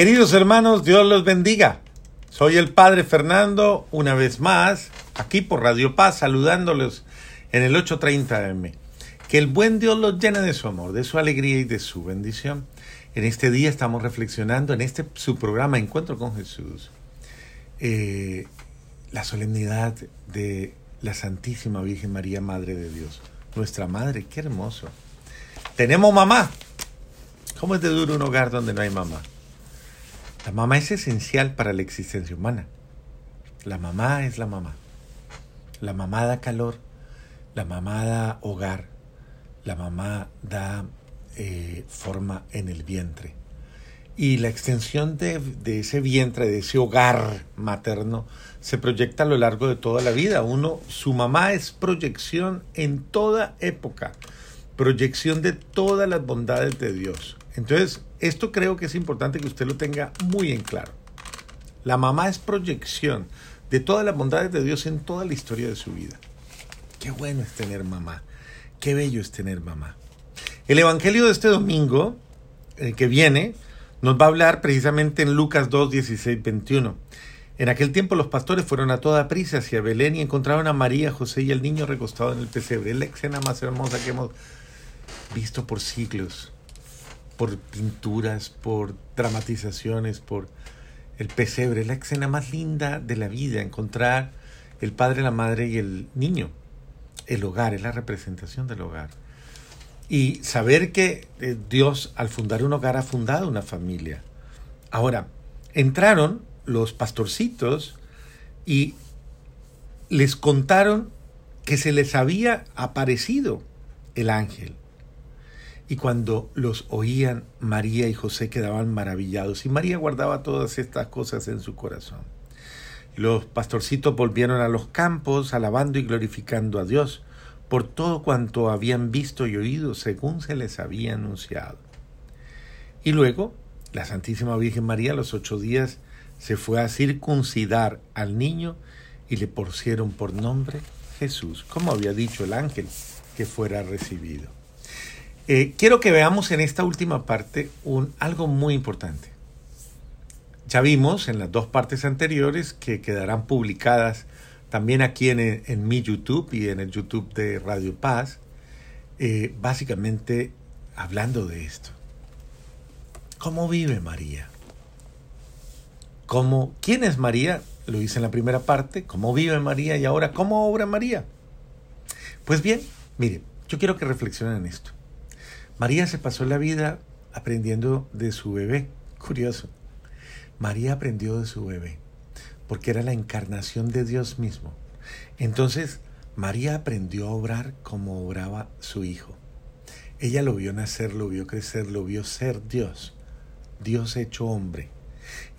Queridos hermanos, Dios los bendiga. Soy el Padre Fernando, una vez más, aquí por Radio Paz, saludándolos en el 830M. Que el buen Dios los llene de su amor, de su alegría y de su bendición. En este día estamos reflexionando en este su programa Encuentro con Jesús. Eh, la solemnidad de la Santísima Virgen María, Madre de Dios. Nuestra Madre, qué hermoso. Tenemos mamá. ¿Cómo es de duro un hogar donde no hay mamá? La mamá es esencial para la existencia humana. La mamá es la mamá. La mamá da calor, la mamá da hogar, la mamá da eh, forma en el vientre. Y la extensión de, de, ese vientre, de ese hogar materno, se proyecta a lo largo de toda la vida. Uno, su mamá es proyección en toda época, proyección de todas las bondades de Dios. Entonces, esto creo que es importante que usted lo tenga muy en claro. La mamá es proyección de todas las bondades de Dios en toda la historia de su vida. Qué bueno es tener mamá. Qué bello es tener mamá. El Evangelio de este domingo, el que viene, nos va a hablar precisamente en Lucas 2, 16, 21. En aquel tiempo los pastores fueron a toda prisa hacia Belén y encontraron a María, José y el niño recostado en el pesebre. Es la escena más hermosa que hemos visto por siglos por pinturas, por dramatizaciones, por el pesebre, la escena más linda de la vida, encontrar el padre, la madre y el niño. El hogar es la representación del hogar. Y saber que eh, Dios al fundar un hogar ha fundado una familia. Ahora, entraron los pastorcitos y les contaron que se les había aparecido el ángel. Y cuando los oían, María y José quedaban maravillados. Y María guardaba todas estas cosas en su corazón. Los pastorcitos volvieron a los campos, alabando y glorificando a Dios por todo cuanto habían visto y oído según se les había anunciado. Y luego, la Santísima Virgen María a los ocho días se fue a circuncidar al niño y le pusieron por nombre Jesús, como había dicho el ángel que fuera recibido. Eh, quiero que veamos en esta última parte algo muy importante. Ya vimos en las dos partes anteriores que quedarán publicadas también aquí en, mi YouTube y en el YouTube de Radio Paz, eh, básicamente hablando de esto. ¿Cómo vive María? ¿Cómo, ¿Quién es María? Lo hice en la primera parte. ¿Cómo vive María? Y ahora, ¿cómo obra María? Pues bien, mire, yo quiero que reflexionen en esto. María se pasó la vida aprendiendo de su bebé. Curioso. María aprendió de su bebé porque era la encarnación de Dios mismo. Entonces, María aprendió a obrar como obraba su hijo. Ella lo vio nacer, lo vio crecer, lo vio ser Dios, Dios hecho hombre.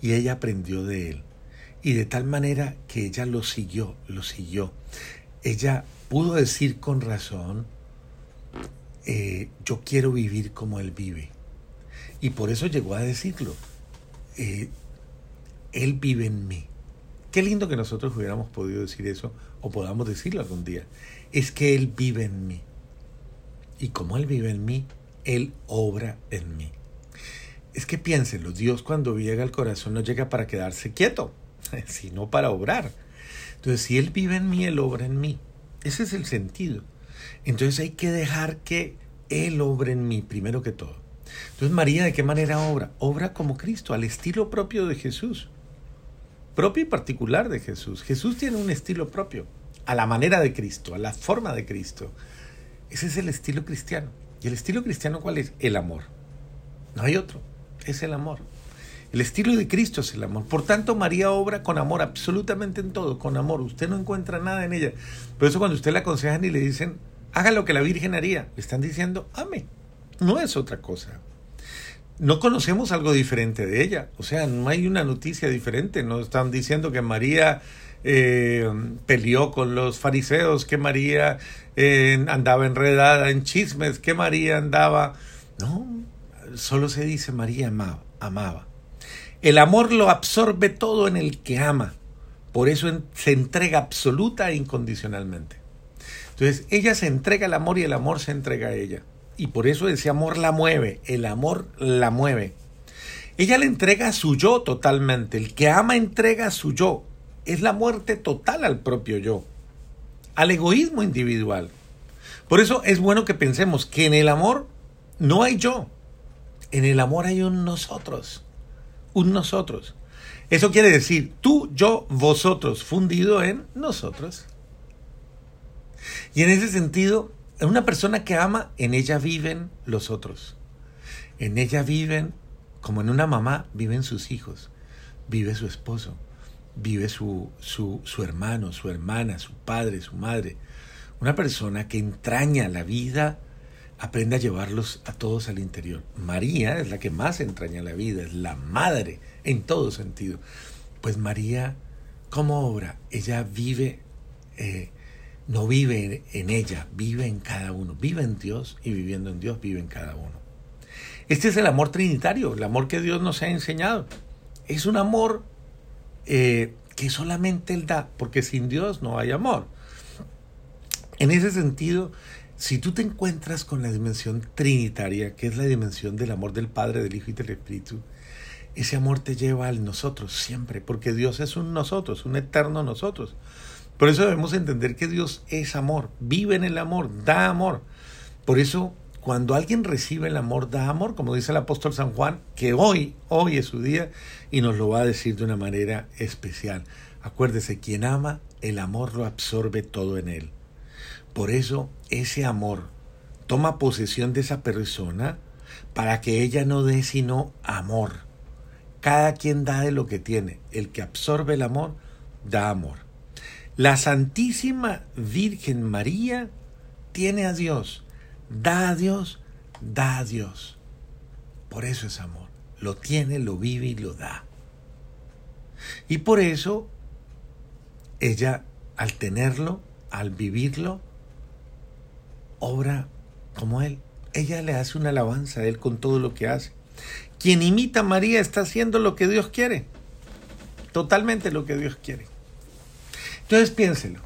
Y ella aprendió de él. Y de tal manera que ella lo siguió, lo siguió. Ella pudo decir con razón, eh, yo quiero vivir como Él vive. Y por eso llegó a decirlo. Eh, él vive en mí. Qué lindo que nosotros hubiéramos podido decir eso o podamos decirlo algún día. Es que Él vive en mí. Y como Él vive en mí, Él obra en mí. Es que piénsenlo, Dios cuando llega al corazón no llega para quedarse quieto, sino para obrar. Entonces, si Él vive en mí, Él obra en mí. Ese es el sentido. Entonces hay que dejar que Él obre en mí, primero que todo. Entonces María, ¿de qué manera obra? Obra como Cristo, al estilo propio de Jesús. Propio y particular de Jesús. Jesús tiene un estilo propio, a la manera de Cristo, a la forma de Cristo. Ese es el estilo cristiano. ¿Y el estilo cristiano cuál es? El amor. No hay otro. Es el amor. El estilo de Cristo es el amor. Por tanto, María obra con amor, absolutamente en todo, con amor. Usted no encuentra nada en ella. Por eso cuando usted le aconsejan y le dicen, haga lo que la Virgen haría. Le están diciendo, ame. No es otra cosa. No conocemos algo diferente de ella. O sea, no hay una noticia diferente. No están diciendo que María eh, peleó con los fariseos, que María eh, andaba enredada en chismes, que María andaba... No, solo se dice María amaba. amaba. El amor lo absorbe todo en el que ama. Por eso se entrega absoluta e incondicionalmente. Entonces, ella se entrega al amor y el amor se entrega a ella. Y por eso ese amor la mueve, el amor la mueve. Ella le entrega su yo totalmente. El que ama entrega su yo. Es la muerte total al propio yo, al egoísmo individual. Por eso es bueno que pensemos que en el amor no hay yo. En el amor hay un nosotros. Un nosotros. Eso quiere decir tú, yo, vosotros, fundido en nosotros. Y en ese sentido, una persona que ama, en ella viven los otros. En ella viven, como en una mamá, viven sus hijos, vive su esposo, vive su, su, su hermano, su hermana, su padre, su madre. Una persona que entraña la vida, aprende a llevarlos a todos al interior. María es la que más entraña la vida, es la madre en todo sentido. Pues María, ¿cómo obra? Ella vive, eh, no vive en ella, vive en cada uno, vive en Dios y viviendo en Dios vive en cada uno. Este es el amor trinitario, el amor que Dios nos ha enseñado. Es un amor eh, que solamente Él da, porque sin Dios no hay amor. En ese sentido, si tú te encuentras con la dimensión trinitaria, que es la dimensión del amor del Padre, del Hijo y del Espíritu, ese amor te lleva al nosotros siempre, porque Dios es un nosotros, un eterno nosotros. Por eso debemos entender que Dios es amor, vive en el amor, da amor. Por eso cuando alguien recibe el amor, da amor, como dice el apóstol San Juan, que hoy, hoy es su día y nos lo va a decir de una manera especial. Acuérdese, quien ama, el amor lo absorbe todo en él. Por eso ese amor toma posesión de esa persona para que ella no dé sino amor. Cada quien da de lo que tiene. El que absorbe el amor, da amor. La Santísima Virgen María tiene a Dios, da a Dios, da a Dios. Por eso es amor. Lo tiene, lo vive y lo da. Y por eso ella, al tenerlo, al vivirlo, obra como Él. Ella le hace una alabanza a Él con todo lo que hace. Quien imita a María está haciendo lo que Dios quiere. Totalmente lo que Dios quiere. Entonces piénselo.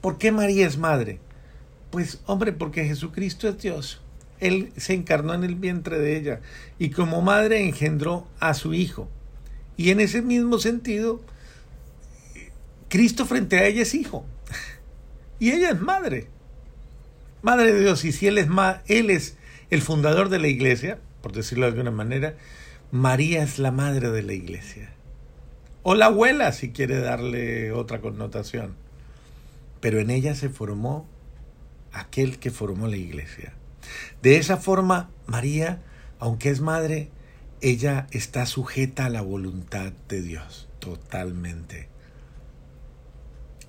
¿Por qué María es madre? Pues hombre, porque Jesucristo es Dios. Él se encarnó en el vientre de ella y como madre engendró a su hijo. Y en ese mismo sentido, Cristo frente a ella es hijo. Y ella es madre. Madre de Dios, y si Él es, él es el fundador de la iglesia, por decirlo de alguna manera, María es la madre de la iglesia. O la abuela, si quiere darle otra connotación. Pero en ella se formó aquel que formó la iglesia. De esa forma, María, aunque es madre, ella está sujeta a la voluntad de Dios, totalmente.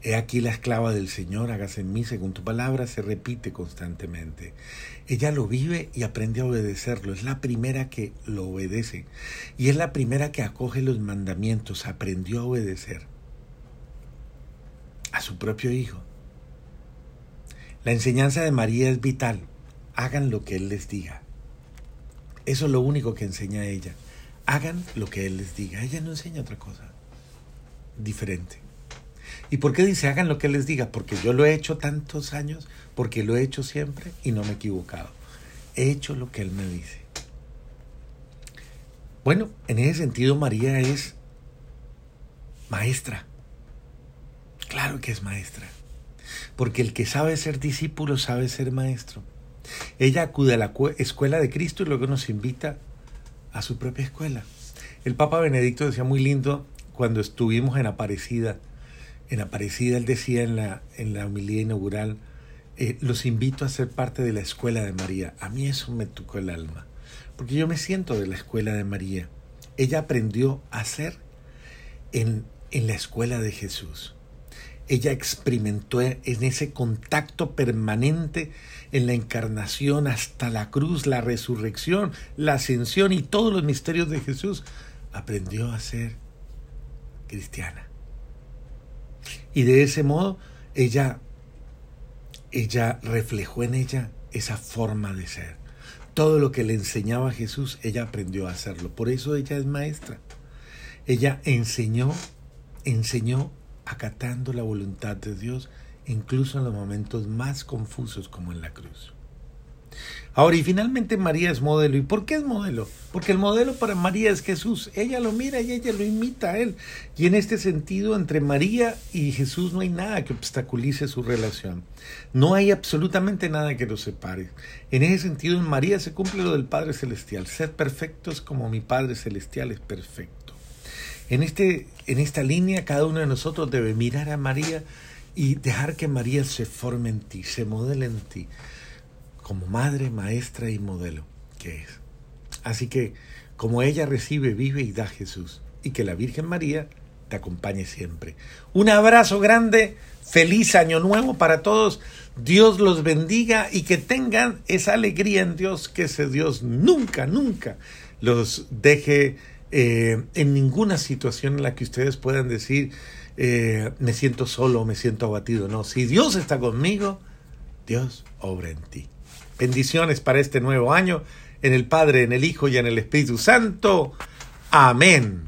He aquí la esclava del Señor, hágase en mí según tu palabra, se repite constantemente. Ella lo vive y aprende a obedecerlo. Es la primera que lo obedece. Y es la primera que acoge los mandamientos. Aprendió a obedecer a su propio Hijo. La enseñanza de María es vital. Hagan lo que Él les diga. Eso es lo único que enseña ella. Hagan lo que Él les diga. Ella no enseña otra cosa diferente. ¿Y por qué dice hagan lo que les diga? Porque yo lo he hecho tantos años, porque lo he hecho siempre y no me he equivocado. He hecho lo que Él me dice. Bueno, en ese sentido María es maestra. Claro que es maestra. Porque el que sabe ser discípulo sabe ser maestro. Ella acude a la escuela de Cristo y luego nos invita a su propia escuela. El Papa Benedicto decía muy lindo cuando estuvimos en Aparecida en Aparecida él decía en la, en la homilía inaugural, eh, los invito a ser parte de la escuela de María. A mí eso me tocó el alma, porque yo me siento de la escuela de María. Ella aprendió a ser en, en la escuela de Jesús. Ella experimentó en ese contacto permanente en la encarnación hasta la cruz, la resurrección, la ascensión y todos los misterios de Jesús. Aprendió a ser cristiana. Y de ese modo ella, ella reflejó en ella esa forma de ser. Todo lo que le enseñaba Jesús, ella aprendió a hacerlo. Por eso ella es maestra. Ella enseñó, enseñó acatando la voluntad de Dios, incluso en los momentos más confusos como en la cruz. Ahora, y finalmente María es modelo. ¿Y por qué es modelo? Porque el modelo para María es Jesús. Ella lo mira y ella lo imita a él. Y en este sentido, entre María y Jesús no hay nada que obstaculice su relación. No hay absolutamente nada que los separe. En ese sentido, en María se cumple lo del Padre Celestial. Sed perfectos como mi Padre Celestial es perfecto. En, este, en esta línea, cada uno de nosotros debe mirar a María y dejar que María se forme en ti, se modele en ti como madre, maestra y modelo que es. Así que, como ella recibe, vive y da Jesús, y que la Virgen María te acompañe siempre. Un abrazo grande, feliz año nuevo para todos, Dios los bendiga y que tengan esa alegría en Dios, que ese Dios nunca, nunca los deje eh, en ninguna situación en la que ustedes puedan decir, eh, me siento solo, me siento abatido. No, si Dios está conmigo, Dios obra en ti. Bendiciones para este nuevo año, en el Padre, en el Hijo y en el Espíritu Santo. Amén.